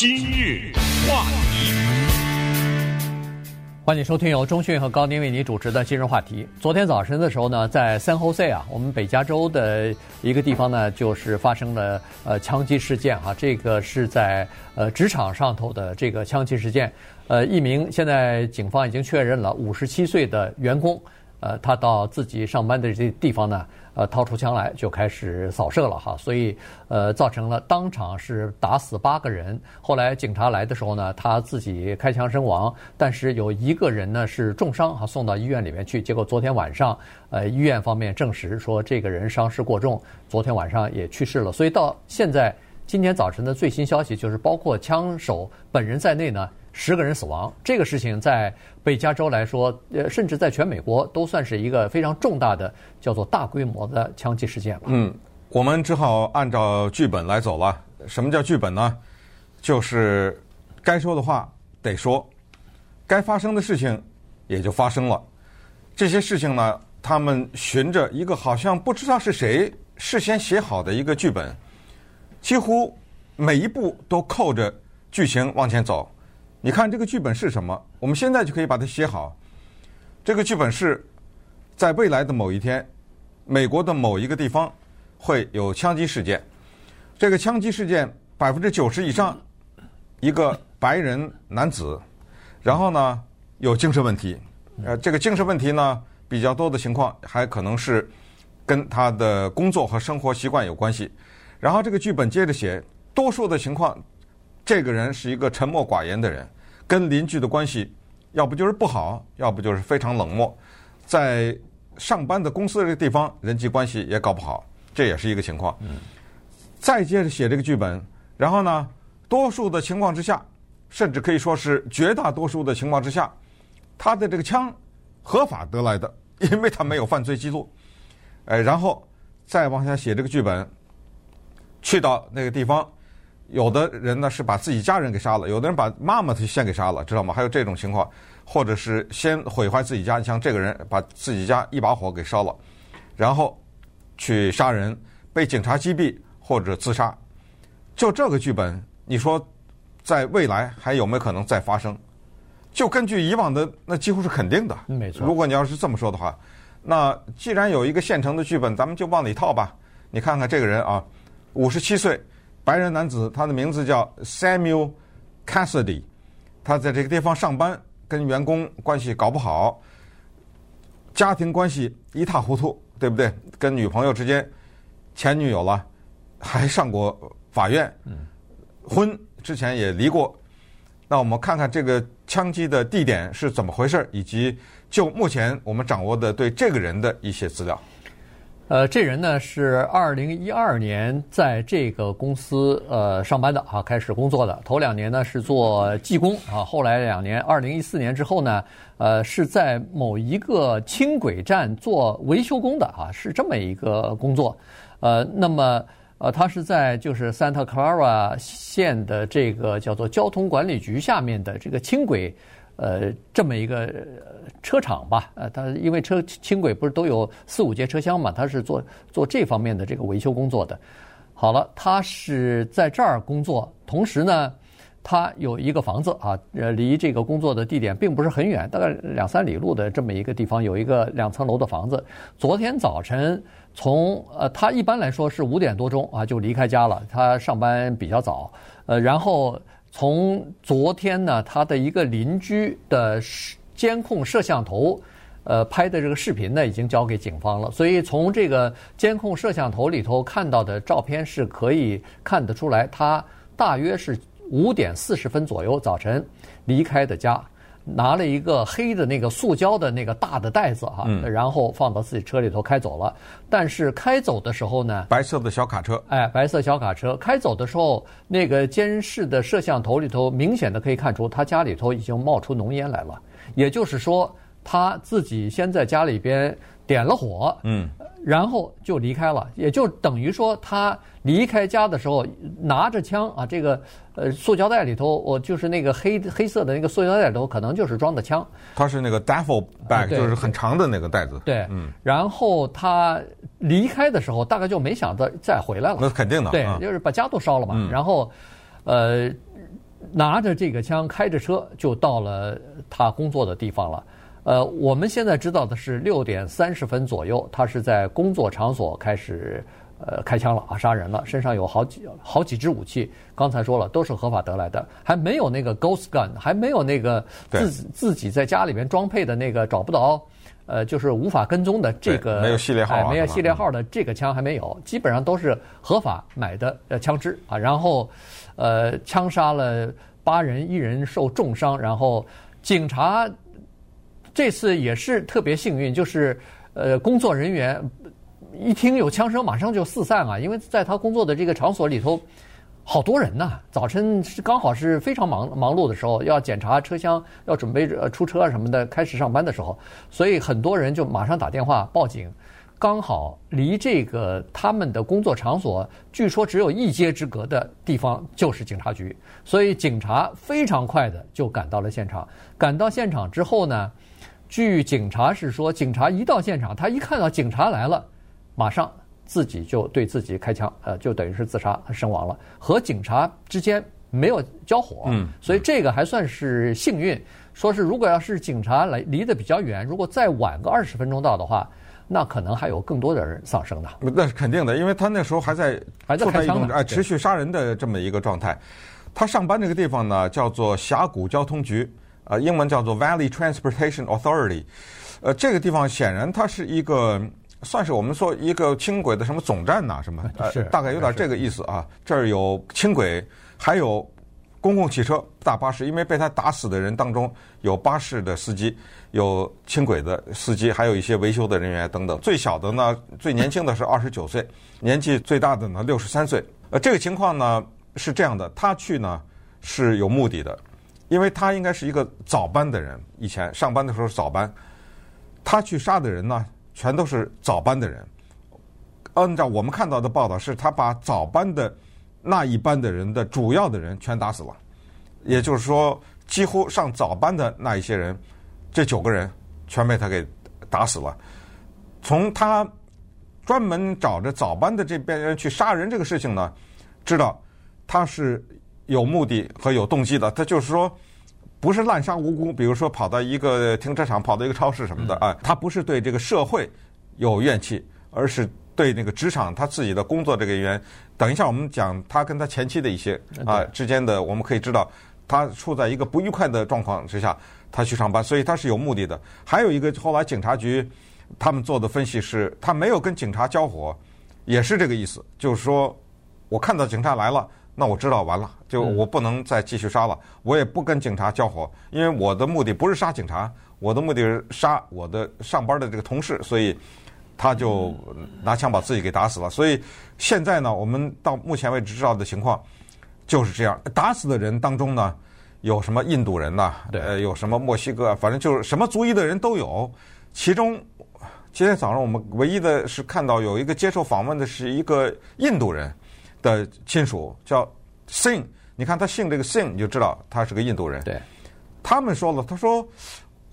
今日话题，欢迎收听由中讯和高宁为您主持的今日话题。昨天早晨的时候呢，在 San Jose 啊，我们北加州的一个地方呢，就是发生了呃枪击事件啊。这个是在呃职场上头的这个枪击事件。呃，一名现在警方已经确认了五十七岁的员工，呃，他到自己上班的这地方呢。呃，掏出枪来就开始扫射了哈，所以呃，造成了当场是打死八个人。后来警察来的时候呢，他自己开枪身亡，但是有一个人呢是重伤哈，送到医院里面去。结果昨天晚上，呃，医院方面证实说这个人伤势过重，昨天晚上也去世了。所以到现在今天早晨的最新消息就是，包括枪手本人在内呢。十个人死亡，这个事情在北加州来说，呃，甚至在全美国都算是一个非常重大的，叫做大规模的枪击事件。嗯，我们只好按照剧本来走了。什么叫剧本呢？就是该说的话得说，该发生的事情也就发生了。这些事情呢，他们循着一个好像不知道是谁事先写好的一个剧本，几乎每一步都扣着剧情往前走。你看这个剧本是什么？我们现在就可以把它写好。这个剧本是在未来的某一天，美国的某一个地方会有枪击事件。这个枪击事件百分之九十以上，一个白人男子，然后呢有精神问题。呃，这个精神问题呢比较多的情况还可能是跟他的工作和生活习惯有关系。然后这个剧本接着写，多数的情况。这个人是一个沉默寡言的人，跟邻居的关系要不就是不好，要不就是非常冷漠，在上班的公司这个地方人际关系也搞不好，这也是一个情况。嗯。再接着写这个剧本，然后呢，多数的情况之下，甚至可以说是绝大多数的情况之下，他的这个枪合法得来的，因为他没有犯罪记录。哎，然后再往下写这个剧本，去到那个地方。有的人呢是把自己家人给杀了，有的人把妈妈他先给杀了，知道吗？还有这种情况，或者是先毁坏自己家，像这个人把自己家一把火给烧了，然后去杀人，被警察击毙或者自杀。就这个剧本，你说在未来还有没有可能再发生？就根据以往的，那几乎是肯定的。没错。如果你要是这么说的话，那既然有一个现成的剧本，咱们就往里套吧。你看看这个人啊，五十七岁。白人男子，他的名字叫 Samuel Cassidy，他在这个地方上班，跟员工关系搞不好，家庭关系一塌糊涂，对不对？跟女朋友之间，前女友了，还上过法院，婚之前也离过。那我们看看这个枪击的地点是怎么回事，以及就目前我们掌握的对这个人的一些资料。呃，这人呢是二零一二年在这个公司呃上班的啊，开始工作的。头两年呢是做技工啊，后来两年，二零一四年之后呢，呃是在某一个轻轨站做维修工的啊，是这么一个工作。呃，那么呃他是在就是 Santa Clara 县的这个叫做交通管理局下面的这个轻轨。呃，这么一个车厂吧，呃，它因为车轻轨不是都有四五节车厢嘛，他是做做这方面的这个维修工作的。好了，他是在这儿工作，同时呢，他有一个房子啊，呃，离这个工作的地点并不是很远，大概两三里路的这么一个地方，有一个两层楼的房子。昨天早晨从呃，他一般来说是五点多钟啊就离开家了，他上班比较早，呃，然后。从昨天呢，他的一个邻居的监控摄像头，呃，拍的这个视频呢，已经交给警方了。所以从这个监控摄像头里头看到的照片是可以看得出来，他大约是五点四十分左右早晨离开的家。拿了一个黑的那个塑胶的那个大的袋子哈，然后放到自己车里头开走了。但是开走的时候呢，白色的小卡车，哎，白色小卡车开走的时候，那个监视的摄像头里头明显的可以看出，他家里头已经冒出浓烟来了。也就是说，他自己先在家里边点了火，嗯。然后就离开了，也就等于说他离开家的时候拿着枪啊，这个呃塑胶袋里头，我就是那个黑黑色的那个塑胶袋里头，可能就是装的枪。他是那个 duffel bag，就是很长的那个袋子。对，嗯。然后他离开的时候，大概就没想到再回来了。那肯定的。对，就是把家都烧了嘛。然后，呃，拿着这个枪，开着车就到了他工作的地方了。呃，我们现在知道的是六点三十分左右，他是在工作场所开始呃开枪了啊，杀人了，身上有好几好几支武器。刚才说了，都是合法得来的，还没有那个 ghost gun，还没有那个自自己在家里面装配的那个找不到，呃，就是无法跟踪的这个没有系列号、啊哎，没有系列号的这个枪还没有，基本上都是合法买的呃枪支啊，然后呃枪杀了八人，一人受重伤，然后警察。这次也是特别幸运，就是呃，工作人员一听有枪声，马上就四散啊，因为在他工作的这个场所里头，好多人呐。早晨是刚好是非常忙忙碌的时候，要检查车厢，要准备出车什么的，开始上班的时候，所以很多人就马上打电话报警。刚好离这个他们的工作场所，据说只有一街之隔的地方就是警察局，所以警察非常快的就赶到了现场。赶到现场之后呢，据警察是说，警察一到现场，他一看到警察来了，马上自己就对自己开枪，呃，就等于是自杀身亡了，和警察之间没有交火，嗯，所以这个还算是幸运。说是如果要是警察来离得比较远，如果再晚个二十分钟到的话，那可能还有更多的人丧生的。那是肯定的，因为他那时候还在还在开枪，哎，持续杀人的这么一个状态。他上班那个地方呢，叫做峡谷交通局。呃，英文叫做 Valley Transportation Authority，呃，这个地方显然它是一个算是我们说一个轻轨的什么总站呐，什么，是大概有点这个意思啊。这儿有轻轨，还有公共汽车、大巴士，因为被他打死的人当中有巴士的司机，有轻轨的司机，还有一些维修的人员等等。最小的呢，最年轻的是二十九岁，年纪最大的呢六十三岁。呃，这个情况呢是这样的，他去呢是有目的的。因为他应该是一个早班的人，以前上班的时候早班，他去杀的人呢，全都是早班的人。按照我们看到的报道，是他把早班的那一班的人的主要的人全打死了，也就是说，几乎上早班的那一些人，这九个人全被他给打死了。从他专门找着早班的这边人去杀人这个事情呢，知道他是。有目的和有动机的，他就是说，不是滥杀无辜。比如说，跑到一个停车场，跑到一个超市什么的啊，他不是对这个社会有怨气，而是对那个职场他自己的工作这个原因。等一下，我们讲他跟他前妻的一些啊之间的，我们可以知道，他处在一个不愉快的状况之下，他去上班，所以他是有目的的。还有一个，后来警察局他们做的分析是，他没有跟警察交火，也是这个意思，就是说我看到警察来了。那我知道完了，就我不能再继续杀了，我也不跟警察交火，因为我的目的不是杀警察，我的目的是杀我的上班的这个同事，所以他就拿枪把自己给打死了。所以现在呢，我们到目前为止知道的情况就是这样。打死的人当中呢，有什么印度人呐，呃，有什么墨西哥，反正就是什么族裔的人都有。其中今天早上我们唯一的是看到有一个接受访问的是一个印度人。的亲属叫 Singh，你看他姓这个 Singh，你就知道他是个印度人。对，他们说了，他说，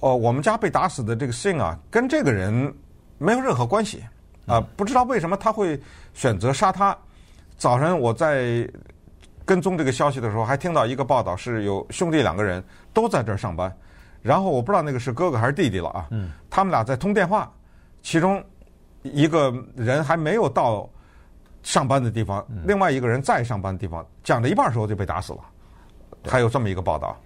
哦，我们家被打死的这个 Singh 啊，跟这个人没有任何关系啊，不知道为什么他会选择杀他。早晨我在跟踪这个消息的时候，还听到一个报道，是有兄弟两个人都在这儿上班，然后我不知道那个是哥哥还是弟弟了啊。嗯，他们俩在通电话，其中一个人还没有到。上班的地方，另外一个人在上班的地方，讲了一半的时候就被打死了，还有这么一个报道。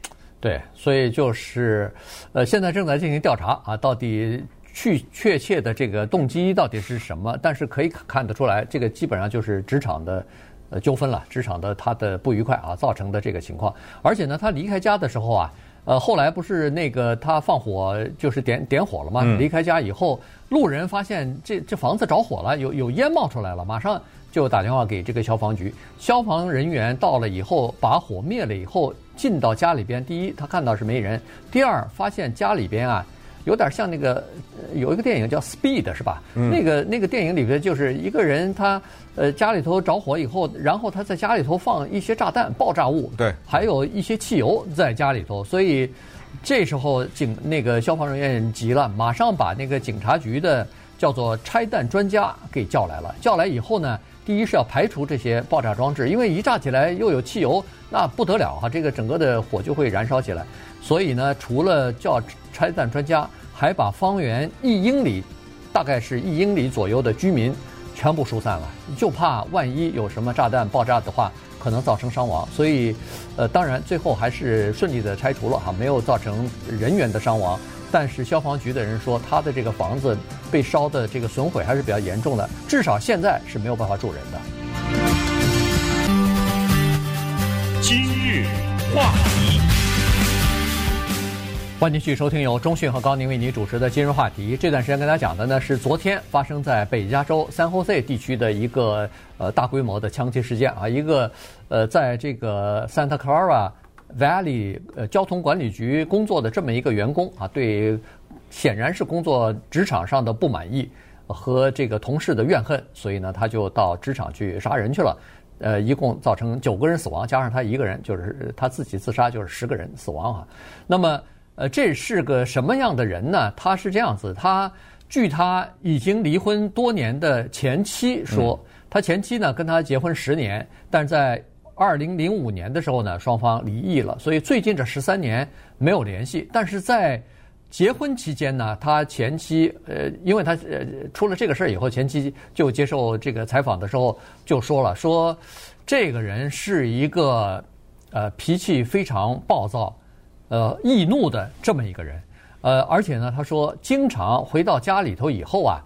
对，所以就是，呃，现在正在进行调查啊，到底去确切的这个动机到底是什么？但是可以看得出来，这个基本上就是职场的呃纠纷了，职场的他的不愉快啊造成的这个情况。而且呢，他离开家的时候啊，呃，后来不是那个他放火就是点点火了嘛？离开家以后，路人发现这这房子着火了，有有烟冒出来了，马上。就打电话给这个消防局，消防人员到了以后，把火灭了以后，进到家里边。第一，他看到是没人；第二，发现家里边啊，有点像那个有一个电影叫《Speed》，是吧？嗯。那个那个电影里边就是一个人，他呃家里头着火以后，然后他在家里头放一些炸弹、爆炸物，对，还有一些汽油在家里头。所以这时候警那个消防人员急了，马上把那个警察局的叫做拆弹专家给叫来了。叫来以后呢？第一是要排除这些爆炸装置，因为一炸起来又有汽油，那不得了哈，这个整个的火就会燃烧起来。所以呢，除了叫拆弹专家，还把方圆一英里，大概是一英里左右的居民全部疏散了，就怕万一有什么炸弹爆炸的话，可能造成伤亡。所以，呃，当然最后还是顺利的拆除了哈，没有造成人员的伤亡。但是消防局的人说，他的这个房子被烧的这个损毁还是比较严重的，至少现在是没有办法住人的。今日话题，欢迎继续收听由中讯和高宁为您主持的今日话题。这段时间跟大家讲的呢是昨天发生在北加州 San Jose 地区的一个呃大规模的枪击事件啊，一个呃在这个 Santa Clara。Valley 呃交通管理局工作的这么一个员工啊，对，显然是工作职场上的不满意和这个同事的怨恨，所以呢，他就到职场去杀人去了。呃，一共造成九个人死亡，加上他一个人，就是他自己自杀，就是十个人死亡啊。那么，呃，这是个什么样的人呢？他是这样子，他据他已经离婚多年的前妻说，他前妻呢跟他结婚十年，但是在二零零五年的时候呢，双方离异了，所以最近这十三年没有联系。但是在结婚期间呢，他前妻呃，因为他呃出了这个事儿以后，前妻就接受这个采访的时候就说了，说这个人是一个呃脾气非常暴躁、呃易怒的这么一个人，呃，而且呢，他说经常回到家里头以后啊。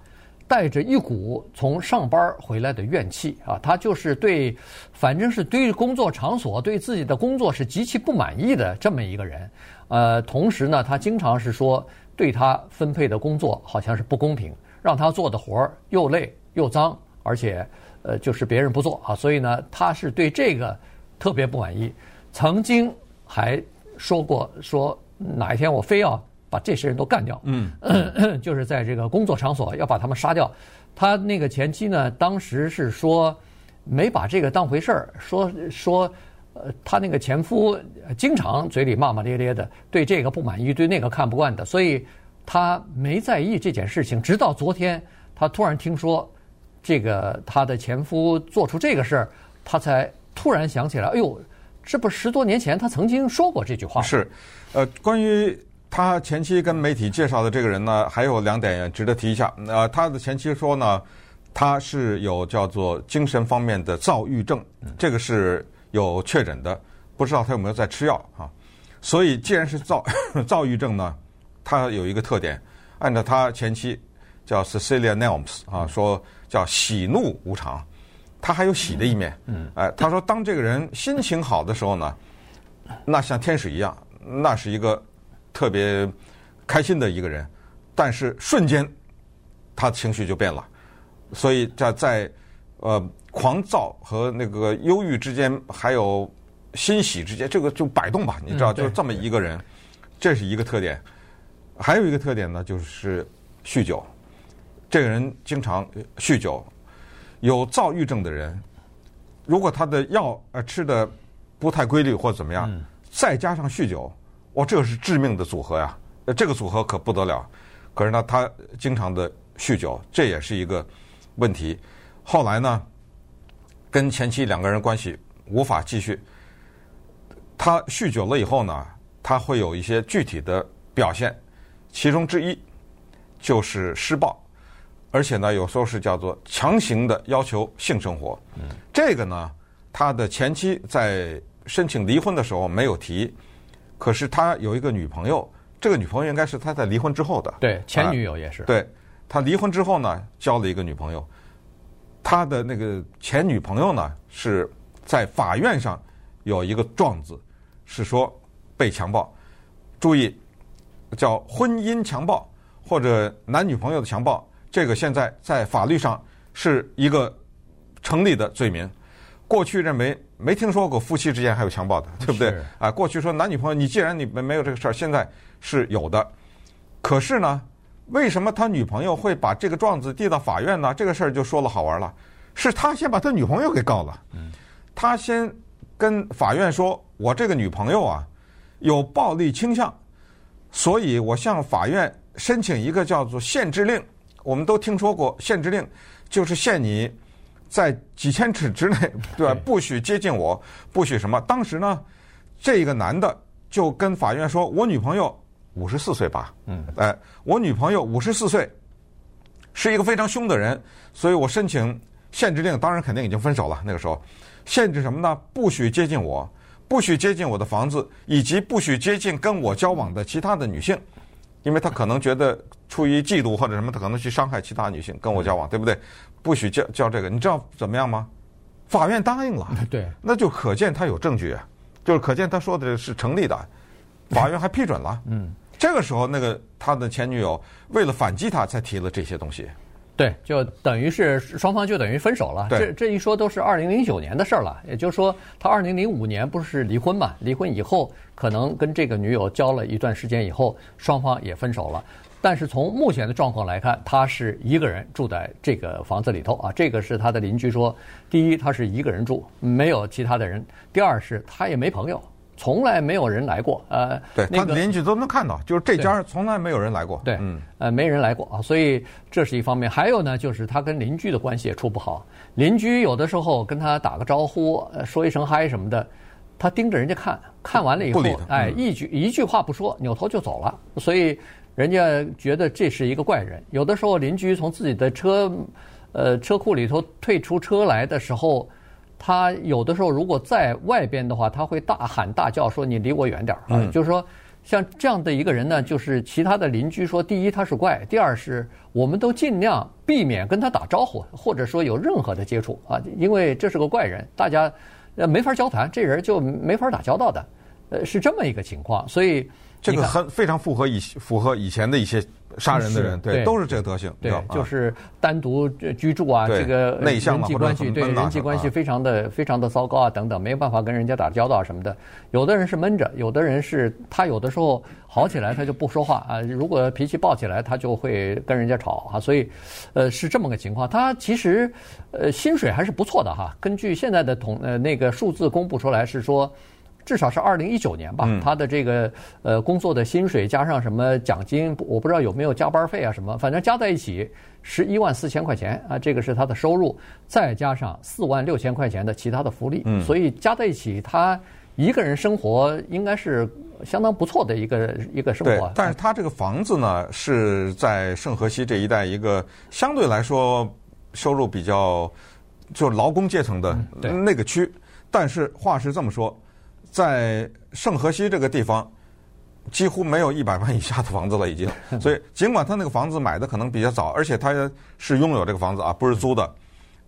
带着一股从上班回来的怨气啊，他就是对，反正是对工作场所、对自己的工作是极其不满意的这么一个人。呃，同时呢，他经常是说对他分配的工作好像是不公平，让他做的活儿又累又脏，而且呃就是别人不做啊，所以呢，他是对这个特别不满意。曾经还说过说哪一天我非要。把这些人都干掉，嗯，就是在这个工作场所要把他们杀掉。他那个前妻呢，当时是说没把这个当回事儿，说说呃，他那个前夫经常嘴里骂骂咧咧的，对这个不满意，对那个看不惯的，所以他没在意这件事情。直到昨天，他突然听说这个他的前夫做出这个事儿，他才突然想起来，哎呦，这不十多年前他曾经说过这句话。是，呃，关于。他前期跟媒体介绍的这个人呢，还有两点值得提一下。呃，他的前妻说呢，他是有叫做精神方面的躁郁症，这个是有确诊的，不知道他有没有在吃药啊。所以，既然是躁 躁郁症呢，他有一个特点，按照他前妻叫 Cecilia Nelms 啊，说叫喜怒无常，他还有喜的一面。嗯，哎，他说当这个人心情好的时候呢，那像天使一样，那是一个。特别开心的一个人，但是瞬间他的情绪就变了，所以在在呃狂躁和那个忧郁之间，还有欣喜之间，这个就摆动吧，你知道，就是这么一个人，这是一个特点。还有一个特点呢，就是酗酒。这个人经常酗酒，有躁郁症的人，如果他的药呃吃的不太规律或者怎么样，再加上酗酒。哇，这个是致命的组合呀！这个组合可不得了。可是呢，他经常的酗酒，这也是一个问题。后来呢，跟前妻两个人关系无法继续。他酗酒了以后呢，他会有一些具体的表现，其中之一就是施暴，而且呢，有时候是叫做强行的要求性生活。这个呢，他的前妻在申请离婚的时候没有提。可是他有一个女朋友，这个女朋友应该是他在离婚之后的。对，前女友也是。对，他离婚之后呢，交了一个女朋友。他的那个前女朋友呢，是在法院上有一个状子，是说被强暴。注意，叫婚姻强暴或者男女朋友的强暴，这个现在在法律上是一个成立的罪名。过去认为没听说过夫妻之间还有强暴的，对不对？啊，过去说男女朋友，你既然你没没有这个事儿，现在是有的。可是呢，为什么他女朋友会把这个状子递到法院呢？这个事儿就说了好玩了，是他先把他女朋友给告了。他先跟法院说：“我这个女朋友啊，有暴力倾向，所以我向法院申请一个叫做限制令。我们都听说过限制令，就是限你。”在几千尺之内，对吧？不许接近我，不许什么。当时呢，这个男的就跟法院说：“我女朋友五十四岁吧，嗯，哎，我女朋友五十四岁，是一个非常凶的人，所以我申请限制令。当然，肯定已经分手了。那个时候，限制什么呢？不许接近我，不许接近我的房子，以及不许接近跟我交往的其他的女性。”因为他可能觉得出于嫉妒或者什么，他可能去伤害其他女性跟我交往，对不对？不许叫叫这个，你知道怎么样吗？法院答应了，对，那就可见他有证据，就是可见他说的是成立的，法院还批准了。嗯，这个时候那个他的前女友为了反击他，才提了这些东西。对，就等于是双方就等于分手了。这这一说都是二零零九年的事儿了。也就是说，他二零零五年不是离婚嘛？离婚以后，可能跟这个女友交了一段时间以后，双方也分手了。但是从目前的状况来看，他是一个人住在这个房子里头啊。这个是他的邻居说：第一，他是一个人住，没有其他的人；第二是他也没朋友。从来没有人来过，呃，对，他的邻居都能看到，就是这家从来没有人来过，对，嗯，呃，没人来过啊，所以这是一方面。还有呢，就是他跟邻居的关系也处不好，邻居有的时候跟他打个招呼，说一声嗨什么的，他盯着人家看，看完了以后，哎，一句一句话不说，扭头就走了，所以人家觉得这是一个怪人。有的时候邻居从自己的车，呃，车库里头退出车来的时候。他有的时候如果在外边的话，他会大喊大叫说：“你离我远点儿啊！”就是说，像这样的一个人呢，就是其他的邻居说：第一他是怪，第二是我们都尽量避免跟他打招呼，或者说有任何的接触啊，因为这是个怪人，大家呃没法交谈，这人就没法打交道的，呃是这么一个情况，所以这个很非常符合以符合以前的一些。杀人的人，对，都是这个德行，对，就是单独居住啊，这个内向人际关系，对人际关系非常的非常的糟糕啊，等等，没有办法跟人家打交道什么的。有的人是闷着，有的人是他有的时候好起来他就不说话啊，如果脾气暴起来他就会跟人家吵啊，所以，呃，是这么个情况。他其实呃薪水还是不错的哈，根据现在的统呃那个数字公布出来是说。至少是二零一九年吧，他的这个呃工作的薪水加上什么奖金，我不知道有没有加班费啊什么，反正加在一起十一万四千块钱啊，这个是他的收入，再加上四万六千块钱的其他的福利，所以加在一起他一个人生活应该是相当不错的一个一个生活。对，但是他这个房子呢是在圣河西这一带一个相对来说收入比较就劳工阶层的那个区，但是话是这么说。在圣河西这个地方，几乎没有一百万以下的房子了，已经。所以，尽管他那个房子买的可能比较早，而且他是拥有这个房子啊，不是租的，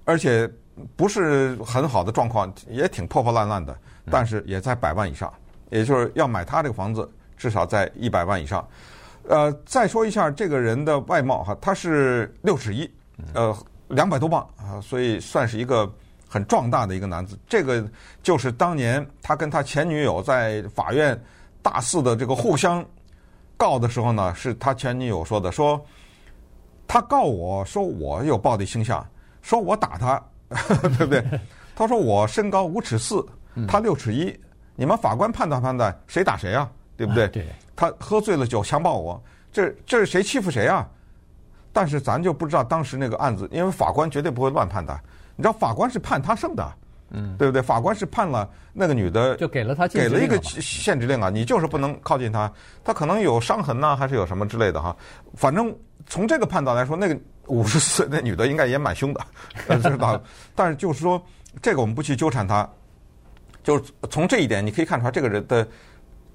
而且不是很好的状况，也挺破破烂烂的，但是也在百万以上。也就是要买他这个房子，至少在一百万以上。呃，再说一下这个人的外貌哈，他是六尺一，呃，两百多磅啊，所以算是一个。很壮大的一个男子，这个就是当年他跟他前女友在法院大肆的这个互相告的时候呢，是他前女友说的，说他告我说我有暴力倾向，说我打他，对不对？他说我身高五尺四，他六尺一，你们法官判断判断谁打谁啊？对不对？对。他喝醉了酒强暴我，这这是谁欺负谁啊？但是咱就不知道当时那个案子，因为法官绝对不会乱判的。你知道法官是判他胜的，嗯，对不对？法官是判了那个女的，就给了他给了一个限制令啊，你就是不能靠近他，他可能有伤痕呐，还是有什么之类的哈。反正从这个判断来说，那个五十岁那女的应该也蛮凶的，知道。但是就是说，这个我们不去纠缠他，就是从这一点你可以看出来，这个人的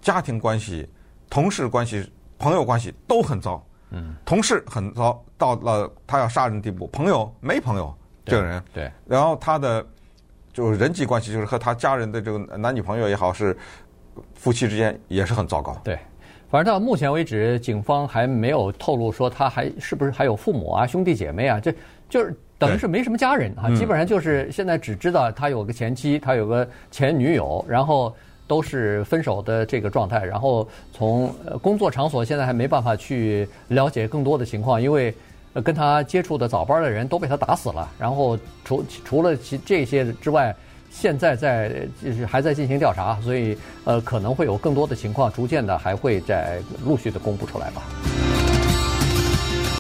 家庭关系、同事关系、朋友关系都很糟。嗯，同事很糟，到了他要杀人的地步，朋友没朋友。这个人对，然后他的就是人际关系，就是和他家人的这个男女朋友也好，是夫妻之间也是很糟糕。对，反正到目前为止，警方还没有透露说他还是不是还有父母啊、兄弟姐妹啊，这就是等于是没什么家人啊，基本上就是现在只知道他有个前妻，他有个前女友，然后都是分手的这个状态。然后从工作场所现在还没办法去了解更多的情况，因为。跟他接触的早班的人都被他打死了，然后除除了其这些之外，现在在就是还在进行调查，所以呃可能会有更多的情况，逐渐的还会在陆续的公布出来吧。